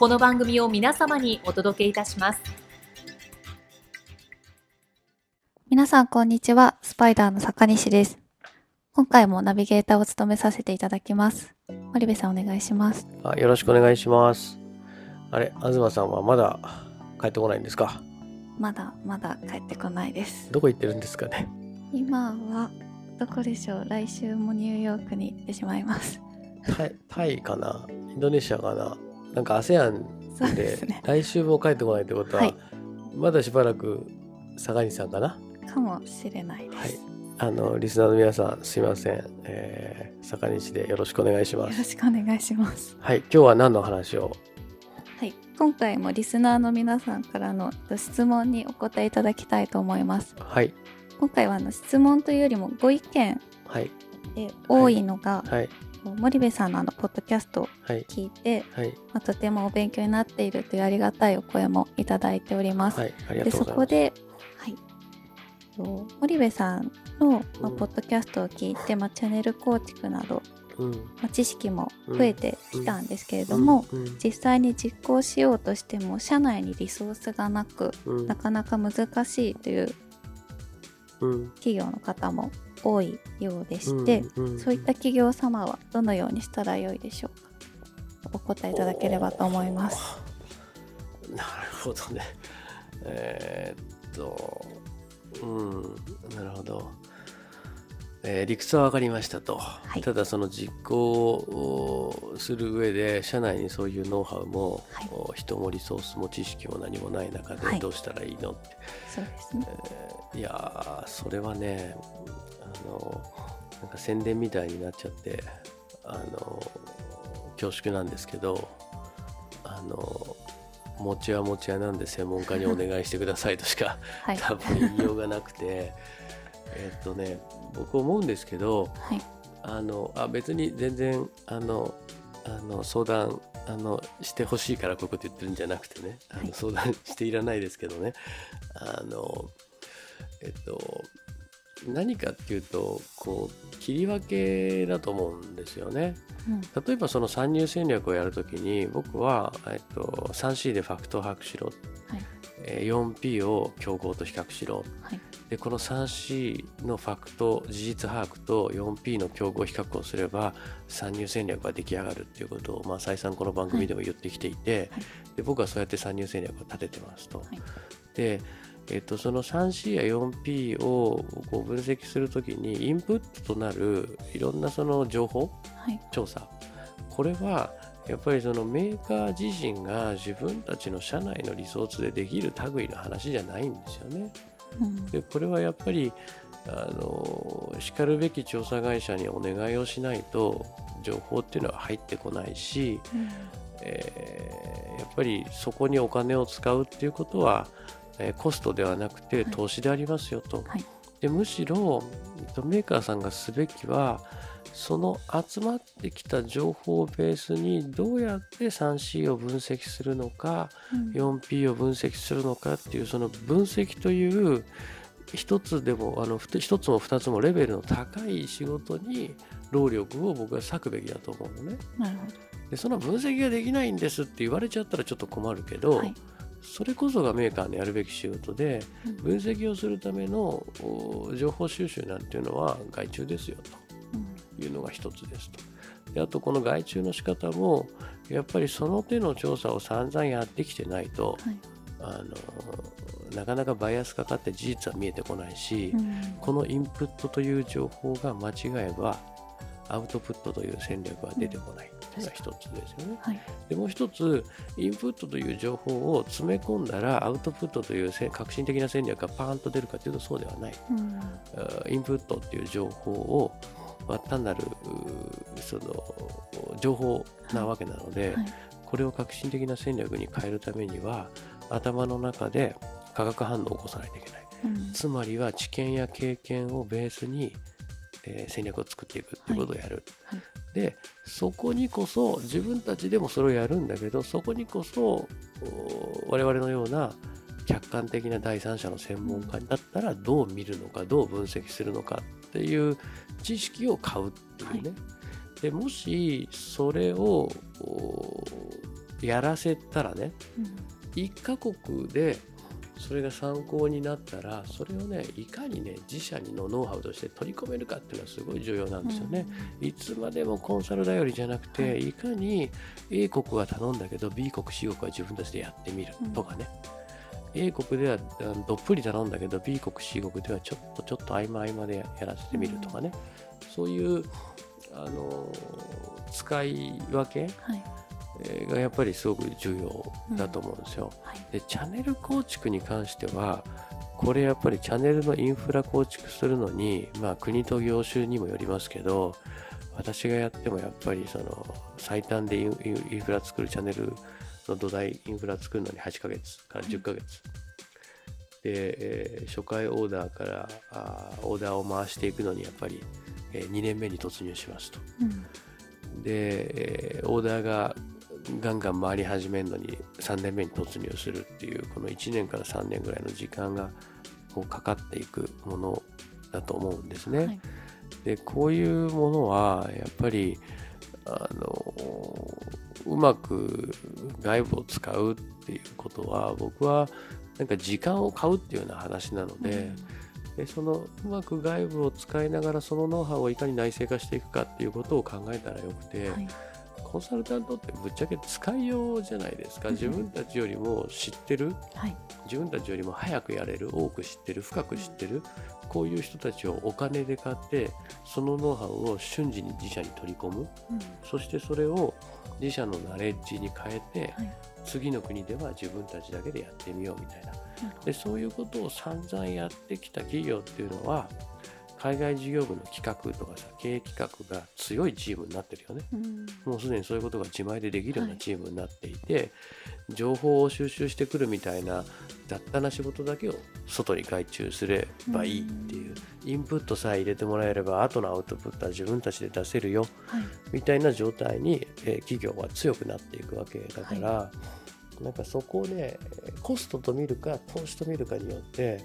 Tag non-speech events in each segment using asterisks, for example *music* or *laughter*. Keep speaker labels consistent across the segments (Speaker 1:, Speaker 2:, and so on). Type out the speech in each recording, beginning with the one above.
Speaker 1: この番組を皆様にお届けいたします。
Speaker 2: 皆さん、こんにちは。スパイダーの坂西です。今回もナビゲーターを務めさせていただきます。森部さん、お願いします。
Speaker 3: あよろしくお願いします。あれ、東さんはまだ帰ってこないんですか？
Speaker 2: まだまだ帰ってこないです。
Speaker 3: どこ行ってるんですかね？
Speaker 2: 今は、どこでしょう？来週もニューヨークに行ってしまいます。
Speaker 3: タイタイかな？インドネシアかな？なんか ASEAN で来週も帰ってこないってことは、はい、まだしばらく坂西さんかな？
Speaker 2: かもしれないです、はい、
Speaker 3: あのリスナーの皆さんすいません、えー、坂西でよろしくお願いします。
Speaker 2: よろしくお願いします。
Speaker 3: はい。今日は何の話を？
Speaker 2: はい。今回もリスナーの皆さんからの質問にお答えいただきたいと思います。
Speaker 3: はい。
Speaker 2: 今回はあの質問というよりもご意見で多いのが、
Speaker 3: はい、はい
Speaker 2: 森部さんのあのポッドキャストを聞いて、はい。はい、まあ、とてもお勉強になっているというありがたいお声もいただいております。
Speaker 3: はい、
Speaker 2: でそこで、はい、森部さんの、まあ、ポッドキャストを聞いて、うん、まあ、チャンネル構築など、うん、まあ、知識も増えてきたんですけれども、うん、実際に実行しようとしても社内にリソースがなく、なかなか難しいという企業の方も多いようでして、そういった企業様はどのようにしたらよいでしょうか？お答えいただければと思います。
Speaker 3: なるほどね。えー、っと、うん、なるほど。えー、理屈は分かりましたと、はい、ただその実行をする上で社内にそういうノウハウも、はい、人もリソースも知識も何もない中でどうしたらいいのって、
Speaker 2: そうですね、
Speaker 3: えー、いやそれはねあのなんか宣伝みたいになっちゃってあの恐縮なんですけどあの餅は餅屋なんで専門家にお願いしてくださいとしか、*laughs* はい、多分言いようがなくて *laughs* えっとね僕思うんですけど、はい、あのあ別に全然あのあの相談あのしてほしいからこういうこと言ってるんじゃなくてねあの相談していらないですけどねあのえっと何かっていうとこう切り分けだと思うんですよね。うん、例えばその参入戦略をやるときに僕は、えっと、3C でファクトを把握しろ、はい、え 4P を競合と比較しろ、はい、でこの 3C のファクト事実把握と 4P の競合比較をすれば参入戦略が出来上がるっていうことを、まあ、再三この番組でも言ってきていて、はい、で僕はそうやって参入戦略を立ててますと。でえっと、その 3C や 4P をこう分析するときにインプットとなるいろんなその情報、はい、調査。これはやっぱりそのメーカー自身が自分たちの社内のリソースでできる類の話じゃないんですよね。うん、でこれはやっぱりあのしかるべき調査会社にお願いをしないと情報っていうのは入ってこないし、うん、えー、やっぱりそこにお金を使うっていうことはえコストではなくて投資でありますよと、はい、でむしろメーカーさんがすべきはその集まってきた情報をベースにどうやって 3C を分析するのか、うん、4P を分析するのかっていうその分析という一つでもあの一つも二つもレベルの高い仕事に労力を僕は割くべきだと思うのね。
Speaker 2: なるほど。
Speaker 3: でその分析ができないんですって言われちゃったらちょっと困るけど、はい、それこそがメーカーのやるべき仕事で、分析をするための情報収集なんていうのは外注ですよと。いうのが一つですと。であとこの外注の仕方もやっぱりその手の調査を散々やってきてないと、あのなかなかバイアスかかって事実は見えてこないし、うん、このインプットという情報が間違えばアウトプットという戦略は出てこない。が一つですよね。はい、でもう一つ、インプットという情報を詰め込んだら、アウトプットという革新的な戦略がパーンと出るかというとそうではない。うん、インプットっていう情報を単なるその情報なわけなので、はい。はい、これを革新的な戦略に変えるためには頭の中で化学反応を起こさないといけない、うん、つまりは知見や経験をベースに、えー、戦略を作っていくっていうことをやる、はい、でそこにこそ自分たちでもそれをやるんだけどそこにこそ我々のような客観的な第三者の専門家だったらどう見るのかどう分析するのかっていう知識を買うっていうね、はい、でもしそれをやらせたらね、うん、1カ国でそれが参考になったらそれをねいかにね自社のノウハウとして取り込めるかっていうのはすごい重要なんですよね。うん、いつまでもコンサル頼りじゃなくて、はい、いかに A 国は頼んだけど B 国 C 国は自分たちでやってみるとかね。うん、A 国ではどっぷり頼んだけど B 国 C 国ではちょっとちょっと合間合間でやらせてみるとかね、うん、そういうあの使い分け、はいがやっぱりすごく重要だと思うんですよ。うん。はい、でチャンネル構築に関してはこれやっぱりチャンネルのインフラ構築するのに、まあ、国と業種にもよりますけど私がやってもやっぱりその最短でインフラ作るチャンネルの土台インフラ作るのに8ヶ月から10ヶ月、で、えー、初回オーダーからあオーダーを回していくのにやっぱり、えー、2年目に突入しますと。うん、で、えー、オーダーがガンガン回り始めるのに3年目に突入するっていうこの1年から3年ぐらいの時間がこうかかっていくものだと思うんですね。はい、でこういうものはやっぱりあのうまく外部を使うっていうことは僕はなんか時間を買うっていうような話なので。うん、でそのうまく外部を使いながらそのノウハウをいかに内製化していくかっていうことを考えたらよくて、はいコンサルタントってぶっちゃけ使いようじゃないですか。自分たちよりも知ってる、はい、自分たちよりも早くやれる。多く知ってる。深く知ってる、こういう人たちをお金で買ってそのノウハウを瞬時に自社に取り込む、うん、そしてそれを自社のナレッジに変えて、はい、次の国では自分たちだけでやってみようみたいな、でそういうことを散々やってきた企業っていうのは海外事業部の企画とかさ経営企画が強いチームになってるよね、うん、もうすでにそういうことが自前でできるようなチームになっていて、はい、情報を収集してくるみたいな雑多な仕事だけを外に外注すればいいっていう、うん、インプットさえ入れてもらえれば後のアウトプットは自分たちで出せるよ、はい、みたいな状態に、えー、企業は強くなっていくわけだから、はい、なんかそこをねコストと見るか投資と見るかによって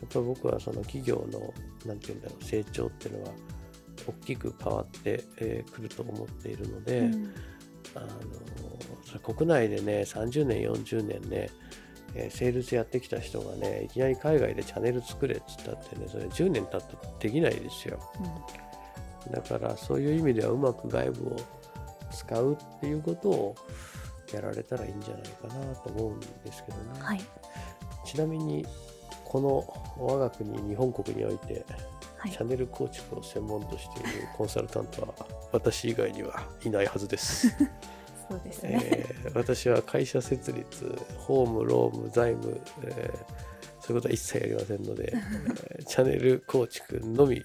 Speaker 3: やっぱ僕はその企業の何て言うんだろう成長っていうのは大きく変わってく、えー、ると思っているので、うん、あの国内でね30年40年ねえー、セールスやってきた人がねいきなり海外でチャンネル作れっつったってねそれ10年経ったらできないですよ、うん、だからそういう意味ではうまく外部を使うっていうことをやられたらいいんじゃないかなと思うんですけどね、はい、ちなみにこの我が国日本国において、はい、チャンネル構築を専門としているコンサルタントは私以外にはいないはずです。*laughs*
Speaker 2: そうですね、え
Speaker 3: ー、私は会社設立、ホーム、ローム、財務、えー、そういうことは一切やりませんので、*laughs* チャンネル構築のみ、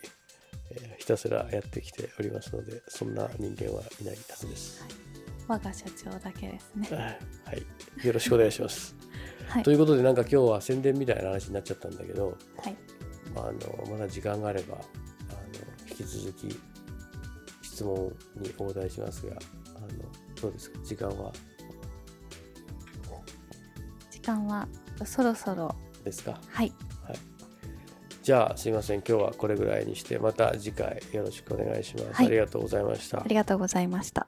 Speaker 3: えー、ひたすらやってきておりますので、そんな人間はいないはずです。はい、
Speaker 2: 我が社長だけですね。
Speaker 3: はい、よろしくお願いします。はい、ということでなんか今日は宣伝みたいな話になっちゃったんだけど、はい、まあ、あのまだ時間があればあの引き続き質問にお答えしますがあのどうですか？時間は？
Speaker 2: 時間はそろそろ。
Speaker 3: ですか？
Speaker 2: はい、
Speaker 3: はい、じゃあすいません。今日はこれぐらいにしてまた次回よろしくお願いします、はい、ありがとうございました。
Speaker 2: ありがとうございました